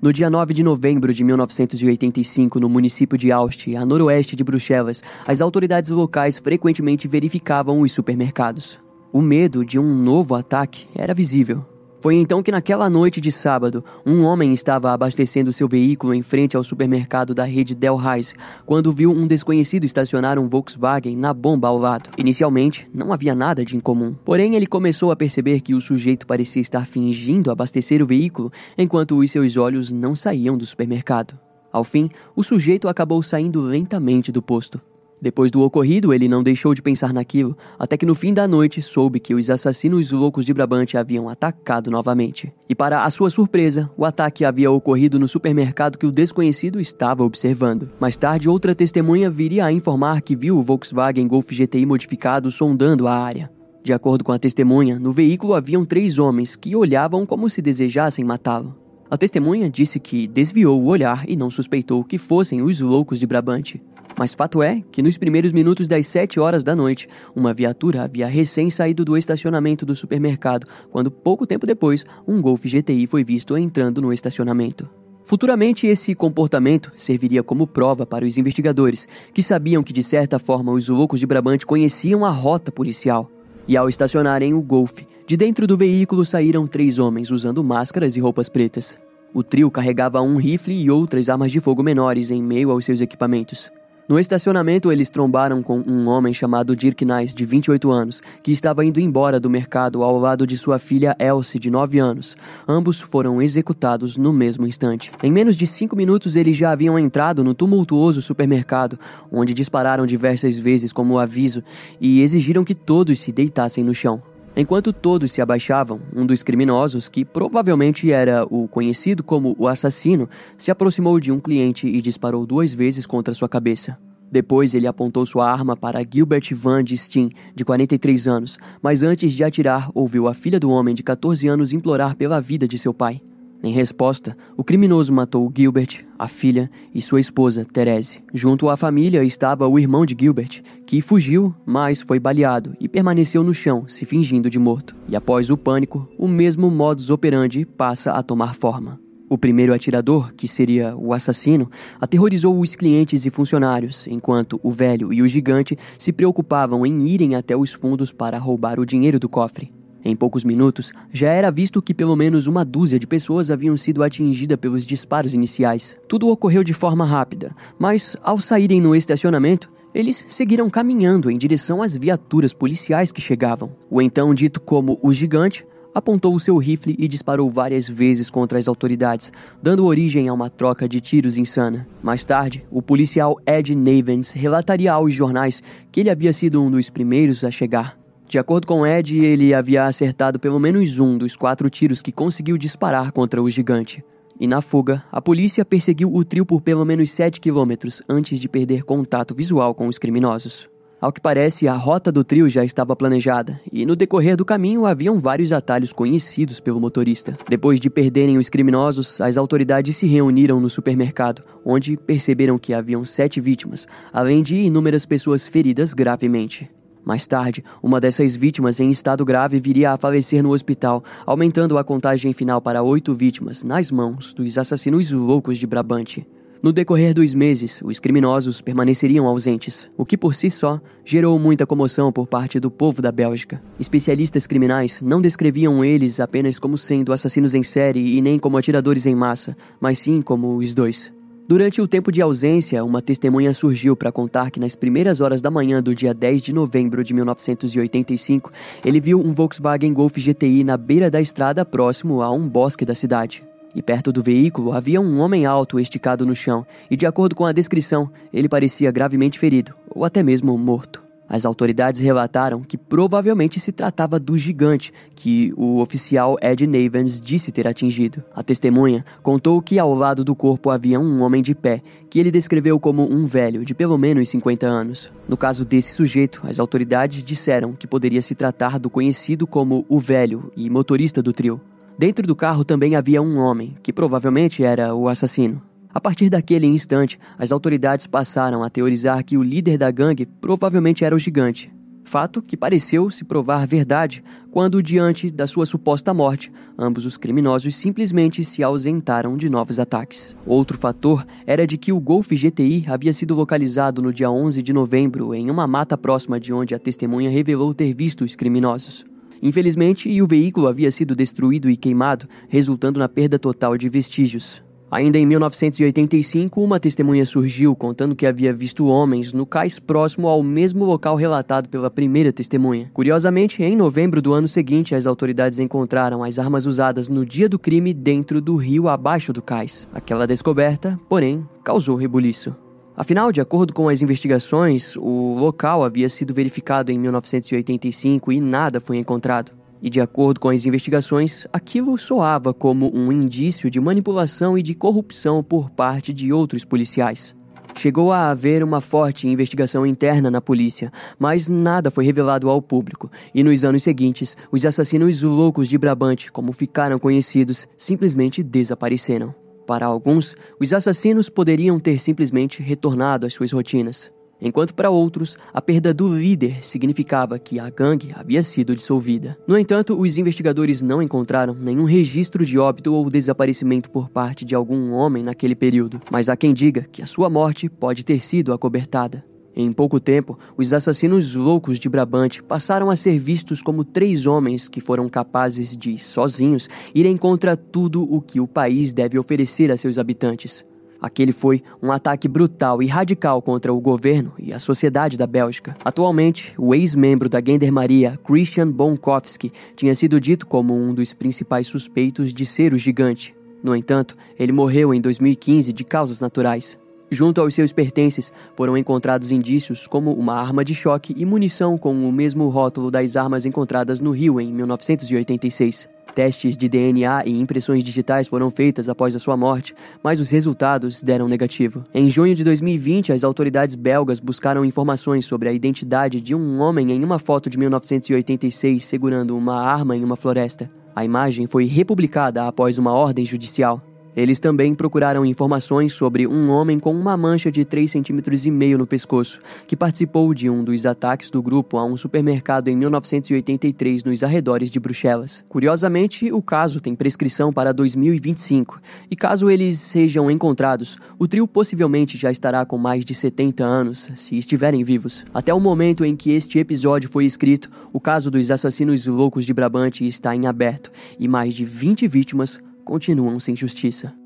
No dia 9 de novembro de 1985, no município de Aalst, a noroeste de Bruxelas, as autoridades locais frequentemente verificavam os supermercados. O medo de um novo ataque era visível. Foi então que, naquela noite de sábado, um homem estava abastecendo seu veículo em frente ao supermercado da rede Delhaize quando viu um desconhecido estacionar um Volkswagen na bomba ao lado. Inicialmente, não havia nada de incomum. Porém, ele começou a perceber que o sujeito parecia estar fingindo abastecer o veículo enquanto os seus olhos não saíam do supermercado. Ao fim, o sujeito acabou saindo lentamente do posto. Depois do ocorrido, ele não deixou de pensar naquilo, até que no fim da noite soube que os assassinos loucos de Brabante haviam atacado novamente. E para a sua surpresa, o ataque havia ocorrido no supermercado que o desconhecido estava observando. Mais tarde, outra testemunha viria a informar que viu o Volkswagen Golf GTI modificado sondando a área. De acordo com a testemunha, no veículo haviam três homens que olhavam como se desejassem matá-lo. A testemunha disse que desviou o olhar e não suspeitou que fossem os loucos de Brabante. Mas fato é que nos primeiros minutos das 7 horas da noite, uma viatura havia recém saído do estacionamento do supermercado, quando pouco tempo depois, um Golf GTI foi visto entrando no estacionamento. Futuramente, esse comportamento serviria como prova para os investigadores, que sabiam que de certa forma os loucos de Brabante conheciam a rota policial. E ao estacionarem o Golf, de dentro do veículo saíram três homens usando máscaras e roupas pretas. O trio carregava um rifle e outras armas de fogo menores em meio aos seus equipamentos. No estacionamento, eles trombaram com um homem chamado Dirk Nice, de 28 anos, que estava indo embora do mercado ao lado de sua filha Elsie, de 9 anos. Ambos foram executados no mesmo instante. Em menos de cinco minutos, eles já haviam entrado no tumultuoso supermercado, onde dispararam diversas vezes como aviso e exigiram que todos se deitassem no chão. Enquanto todos se abaixavam, um dos criminosos, que provavelmente era o conhecido como o assassino, se aproximou de um cliente e disparou duas vezes contra sua cabeça. Depois ele apontou sua arma para Gilbert Van Steen, de 43 anos, mas antes de atirar, ouviu a filha do homem de 14 anos implorar pela vida de seu pai. Em resposta, o criminoso matou Gilbert, a filha e sua esposa, Therese. Junto à família estava o irmão de Gilbert, que fugiu, mas foi baleado e permaneceu no chão, se fingindo de morto. E após o pânico, o mesmo modus operandi passa a tomar forma. O primeiro atirador, que seria o assassino, aterrorizou os clientes e funcionários, enquanto o velho e o gigante se preocupavam em irem até os fundos para roubar o dinheiro do cofre. Em poucos minutos, já era visto que pelo menos uma dúzia de pessoas haviam sido atingidas pelos disparos iniciais. Tudo ocorreu de forma rápida, mas ao saírem no estacionamento, eles seguiram caminhando em direção às viaturas policiais que chegavam. O então dito como o gigante apontou o seu rifle e disparou várias vezes contra as autoridades, dando origem a uma troca de tiros insana. Mais tarde, o policial Ed Navens relataria aos jornais que ele havia sido um dos primeiros a chegar. De acordo com Ed, ele havia acertado pelo menos um dos quatro tiros que conseguiu disparar contra o gigante. E na fuga, a polícia perseguiu o trio por pelo menos 7 quilômetros antes de perder contato visual com os criminosos. Ao que parece, a rota do trio já estava planejada, e no decorrer do caminho haviam vários atalhos conhecidos pelo motorista. Depois de perderem os criminosos, as autoridades se reuniram no supermercado, onde perceberam que haviam sete vítimas, além de inúmeras pessoas feridas gravemente. Mais tarde, uma dessas vítimas em estado grave viria a falecer no hospital, aumentando a contagem final para oito vítimas nas mãos dos assassinos loucos de Brabante. No decorrer dos meses, os criminosos permaneceriam ausentes, o que por si só gerou muita comoção por parte do povo da Bélgica. Especialistas criminais não descreviam eles apenas como sendo assassinos em série e nem como atiradores em massa, mas sim como os dois. Durante o tempo de ausência, uma testemunha surgiu para contar que nas primeiras horas da manhã do dia 10 de novembro de 1985, ele viu um Volkswagen Golf GTI na beira da estrada próximo a um bosque da cidade. E perto do veículo havia um homem alto esticado no chão, e de acordo com a descrição, ele parecia gravemente ferido, ou até mesmo morto. As autoridades relataram que provavelmente se tratava do gigante que o oficial Ed Navens disse ter atingido. A testemunha contou que ao lado do corpo havia um homem de pé, que ele descreveu como um velho de pelo menos 50 anos. No caso desse sujeito, as autoridades disseram que poderia se tratar do conhecido como o velho e motorista do trio. Dentro do carro também havia um homem, que provavelmente era o assassino. A partir daquele instante, as autoridades passaram a teorizar que o líder da gangue provavelmente era o gigante. Fato que pareceu se provar verdade quando, diante da sua suposta morte, ambos os criminosos simplesmente se ausentaram de novos ataques. Outro fator era de que o Golf GTI havia sido localizado no dia 11 de novembro em uma mata próxima de onde a testemunha revelou ter visto os criminosos. Infelizmente, o veículo havia sido destruído e queimado, resultando na perda total de vestígios. Ainda em 1985, uma testemunha surgiu contando que havia visto homens no cais próximo ao mesmo local relatado pela primeira testemunha. Curiosamente, em novembro do ano seguinte, as autoridades encontraram as armas usadas no dia do crime dentro do rio abaixo do cais. Aquela descoberta, porém, causou rebuliço. Afinal, de acordo com as investigações, o local havia sido verificado em 1985 e nada foi encontrado. E de acordo com as investigações, aquilo soava como um indício de manipulação e de corrupção por parte de outros policiais. Chegou a haver uma forte investigação interna na polícia, mas nada foi revelado ao público, e nos anos seguintes, os assassinos loucos de Brabante, como ficaram conhecidos, simplesmente desapareceram. Para alguns, os assassinos poderiam ter simplesmente retornado às suas rotinas enquanto para outros, a perda do líder significava que a gangue havia sido dissolvida. No entanto, os investigadores não encontraram nenhum registro de óbito ou desaparecimento por parte de algum homem naquele período, mas há quem diga que a sua morte pode ter sido acobertada. Em pouco tempo, os assassinos loucos de Brabante passaram a ser vistos como três homens que foram capazes de, sozinhos, irem contra tudo o que o país deve oferecer a seus habitantes. Aquele foi um ataque brutal e radical contra o governo e a sociedade da Bélgica. Atualmente, o ex-membro da Gendarmeria, Christian Bonkowski, tinha sido dito como um dos principais suspeitos de ser o gigante. No entanto, ele morreu em 2015 de causas naturais. Junto aos seus pertences foram encontrados indícios como uma arma de choque e munição com o mesmo rótulo das armas encontradas no Rio em 1986. Testes de DNA e impressões digitais foram feitas após a sua morte, mas os resultados deram negativo. Em junho de 2020, as autoridades belgas buscaram informações sobre a identidade de um homem em uma foto de 1986 segurando uma arma em uma floresta. A imagem foi republicada após uma ordem judicial. Eles também procuraram informações sobre um homem com uma mancha de 3,5 cm no pescoço, que participou de um dos ataques do grupo a um supermercado em 1983 nos arredores de Bruxelas. Curiosamente, o caso tem prescrição para 2025, e caso eles sejam encontrados, o trio possivelmente já estará com mais de 70 anos, se estiverem vivos. Até o momento em que este episódio foi escrito, o caso dos assassinos loucos de Brabante está em aberto, e mais de 20 vítimas continuam sem justiça.